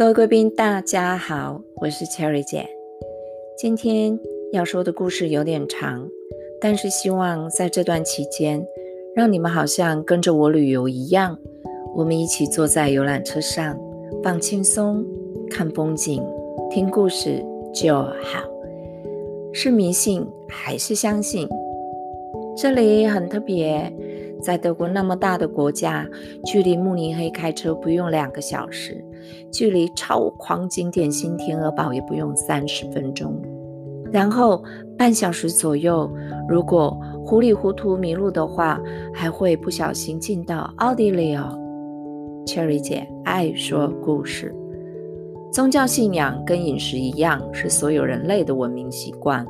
各位贵宾，大家好，我是 Cherry 姐。今天要说的故事有点长，但是希望在这段期间，让你们好像跟着我旅游一样，我们一起坐在游览车上，放轻松，看风景，听故事就好。是迷信还是相信？这里很特别。在德国那么大的国家，距离慕尼黑开车不用两个小时，距离超狂景点新天鹅堡也不用三十分钟。然后半小时左右，如果糊里糊涂迷路的话，还会不小心进到奥地利哦。Cherry 姐爱说故事，宗教信仰跟饮食一样，是所有人类的文明习惯。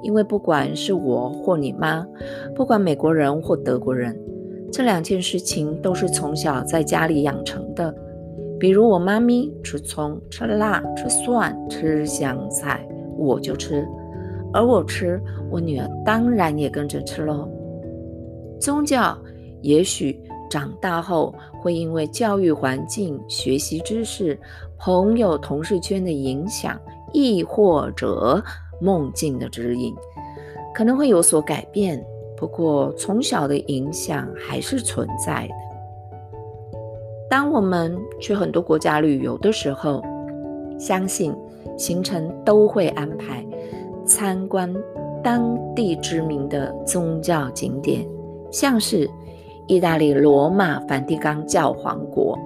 因为不管是我或你妈，不管美国人或德国人，这两件事情都是从小在家里养成的。比如我妈咪吃葱、吃辣、吃蒜、吃香菜，我就吃；而我吃，我女儿当然也跟着吃喽。宗教也许长大后会因为教育环境、学习知识、朋友、同事圈的影响，亦或者。梦境的指引可能会有所改变，不过从小的影响还是存在的。当我们去很多国家旅游的时候，相信行程都会安排参观当地知名的宗教景点，像是意大利罗马梵蒂冈教皇国、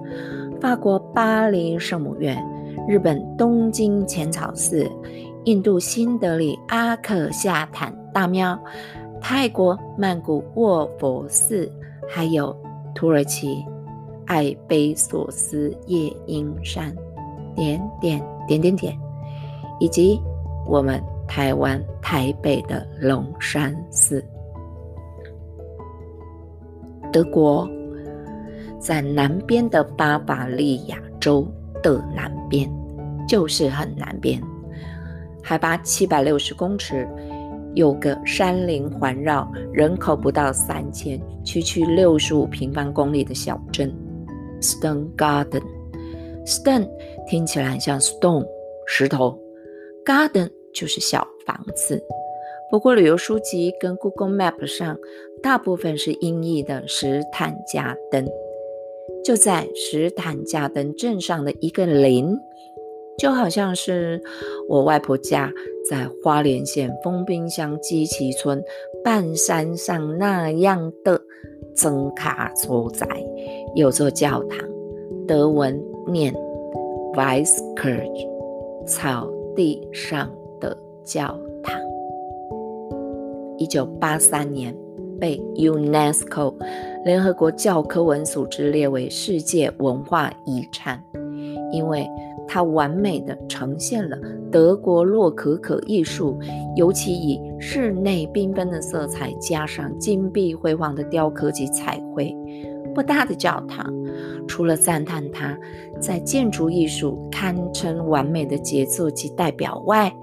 法国巴黎圣母院、日本东京浅草寺。印度新德里阿克夏坦大庙、泰国曼谷卧佛寺，还有土耳其爱贝索斯夜莺山，点点点点点，以及我们台湾台北的龙山寺。德国在南边的巴伐利亚州的南边，就是很南边。海拔七百六十公尺，有个山林环绕，人口不到三千，区区六十五平方公里的小镇，Stone Garden。Stone 听起来很像 stone 石头，Garden 就是小房子。不过旅游书籍跟 Google Map 上大部分是音译的石坦加登，就在石坦加登镇上的一个林。就好像是我外婆家在花莲县丰滨乡基奇村半山上那样的曾卡所在，有座教堂，德文念 Weiskirch，草地上的教堂。一九八三年被 UNESCO 联合国教科文组织列为世界文化遗产，因为。它完美的呈现了德国洛可可艺术，尤其以室内缤纷的色彩加上金碧辉煌的雕刻及彩绘。不大的教堂，除了赞叹它在建筑艺术堪称完美的杰作及代表外，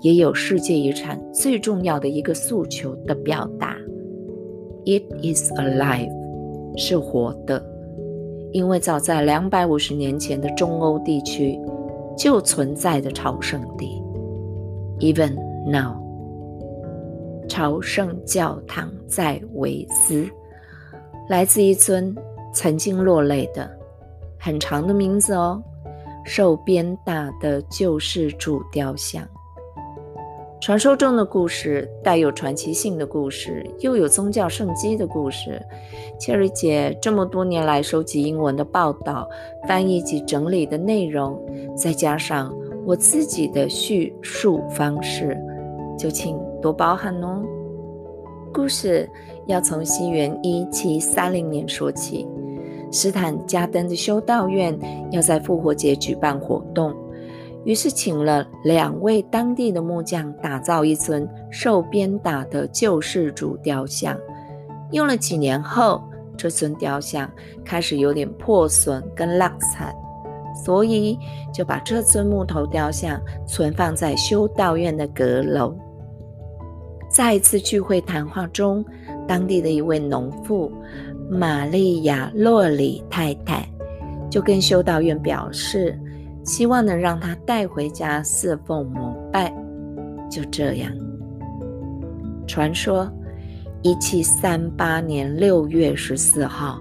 也有世界遗产最重要的一个诉求的表达：It is alive，是活的。因为早在两百五十年前的中欧地区。就存在的朝圣地，Even now，朝圣教堂在维斯，来自一尊曾经落泪的很长的名字哦，受鞭打的救世主雕像。传说中的故事，带有传奇性的故事，又有宗教圣迹的故事。切瑞姐这么多年来收集英文的报道、翻译及整理的内容，再加上我自己的叙述方式，就请多包涵哦。故事要从西元一七三零年说起，斯坦加登的修道院要在复活节举办活动。于是，请了两位当地的木匠打造一尊受鞭打的救世主雕像。用了几年后，这尊雕像开始有点破损跟烂残，所以就把这尊木头雕像存放在修道院的阁楼。在一次聚会谈话中，当地的一位农妇玛利亚·洛里太太就跟修道院表示。希望能让他带回家侍奉膜拜。就这样，传说，一七三八年六月十四号，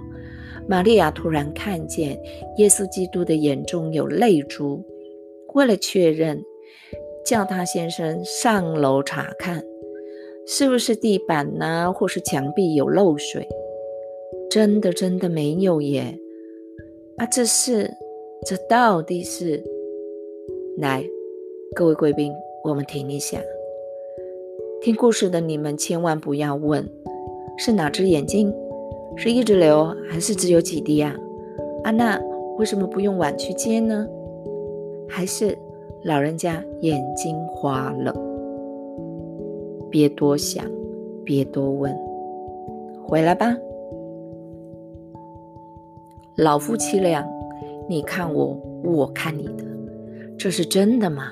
玛利亚突然看见耶稣基督的眼中有泪珠。为了确认，叫他先生上楼查看，是不是地板呢，或是墙壁有漏水？真的，真的没有耶！啊，这是，这到底是？来，各位贵宾。我们停一下，听故事的你们千万不要问是哪只眼睛，是一直流还是只有几滴啊？安娜为什么不用碗去接呢？还是老人家眼睛花了？别多想，别多问，回来吧。老夫妻俩，你看我，我看你的，这是真的吗？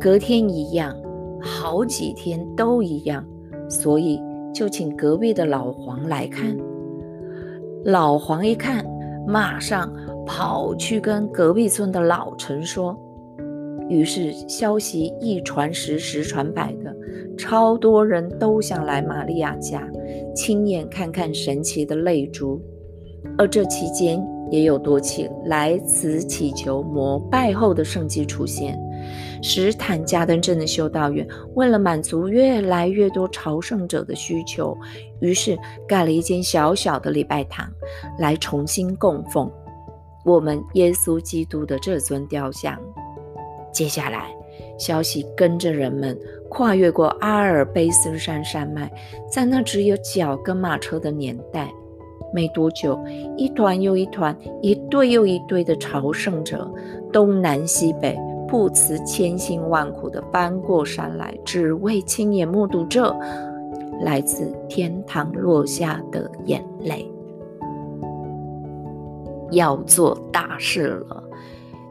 隔天一样，好几天都一样，所以就请隔壁的老黄来看。老黄一看，马上跑去跟隔壁村的老陈说。于是消息一传十，十传百的，超多人都想来玛利亚家，亲眼看看神奇的泪珠。而这期间，也有多起来此祈求膜拜后的圣迹出现。史坦加登镇的修道院为了满足越来越多朝圣者的需求，于是盖了一间小小的礼拜堂，来重新供奉我们耶稣基督的这尊雕像。接下来，消息跟着人们跨越过阿尔卑斯山山脉，在那只有脚跟马车的年代，没多久，一团又一团，一对又一对的朝圣者，东南西北。不辞千辛万苦地翻过山来，只为亲眼目睹这来自天堂落下的眼泪。要做大事了，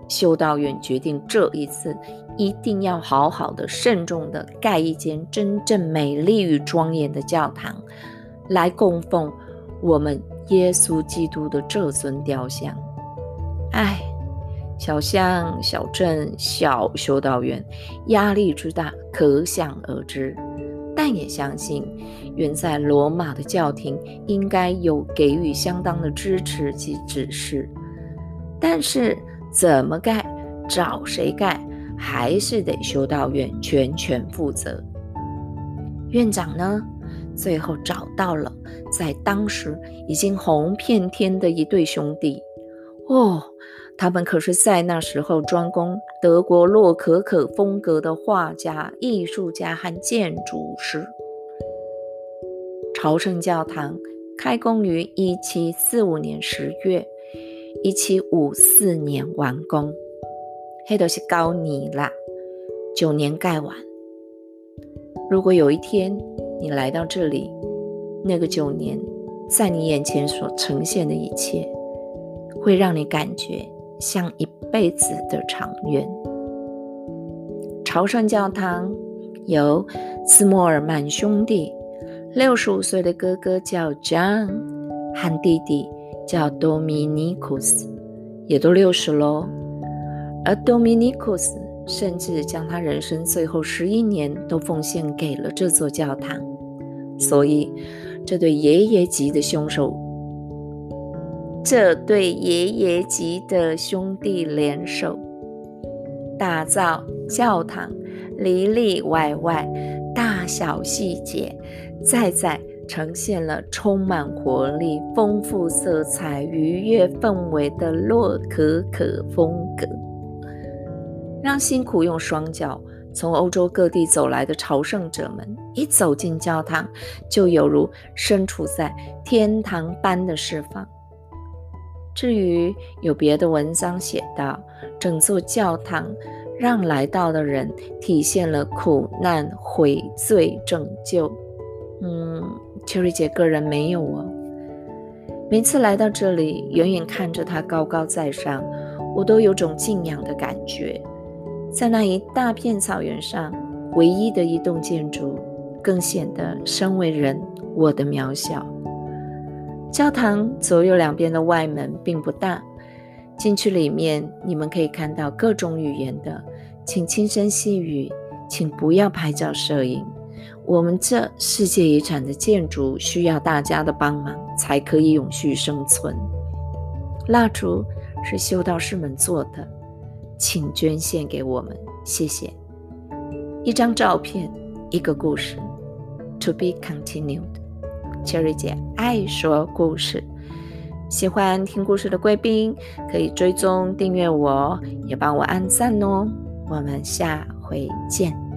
修道院决定这一次一定要好好的、慎重的盖一间真正美丽与庄严的教堂，来供奉我们耶稣基督的这尊雕像。唉。小乡、小镇、小修道院，压力之大可想而知。但也相信，远在罗马的教廷应该有给予相当的支持及指示。但是，怎么盖、找谁盖，还是得修道院全权负责。院长呢，最后找到了在当时已经红遍天的一对兄弟。哦。他们可是在那时候专攻德国洛可可风格的画家、艺术家和建筑师。朝圣教堂开工于一七四五年十月，一七五四年完工，黑都是高尼啦，九年盖完。如果有一天你来到这里，那个九年在你眼前所呈现的一切，会让你感觉。像一辈子的长远。朝圣教堂由斯莫尔曼兄弟，六十五岁的哥哥叫 John，和弟弟叫 Dominicus，也都六十喽。而 Dominicus 甚至将他人生最后十一年都奉献给了这座教堂。所以，这对爷爷级的凶手。这对爷爷级的兄弟联手，打造教堂，里里外外大小细节，再再呈现了充满活力、丰富色彩、愉悦氛围的洛可可风格，让辛苦用双脚从欧洲各地走来的朝圣者们一走进教堂，就犹如身处在天堂般的释放。至于有别的文章写道，整座教堂让来到的人体现了苦难、悔罪、拯救。嗯，秋丽姐个人没有哦。每次来到这里，远远看着它高高在上，我都有种敬仰的感觉。在那一大片草原上，唯一的一栋建筑，更显得身为人我的渺小。教堂左右两边的外门并不大，进去里面，你们可以看到各种语言的，请轻声细语，请不要拍照摄影。我们这世界遗产的建筑需要大家的帮忙，才可以永续生存。蜡烛是修道士们做的，请捐献给我们，谢谢。一张照片，一个故事，To be continued。Cherry 姐爱说故事。喜欢听故事的贵宾可以追踪订阅我，也帮我按赞哦。我们下回见。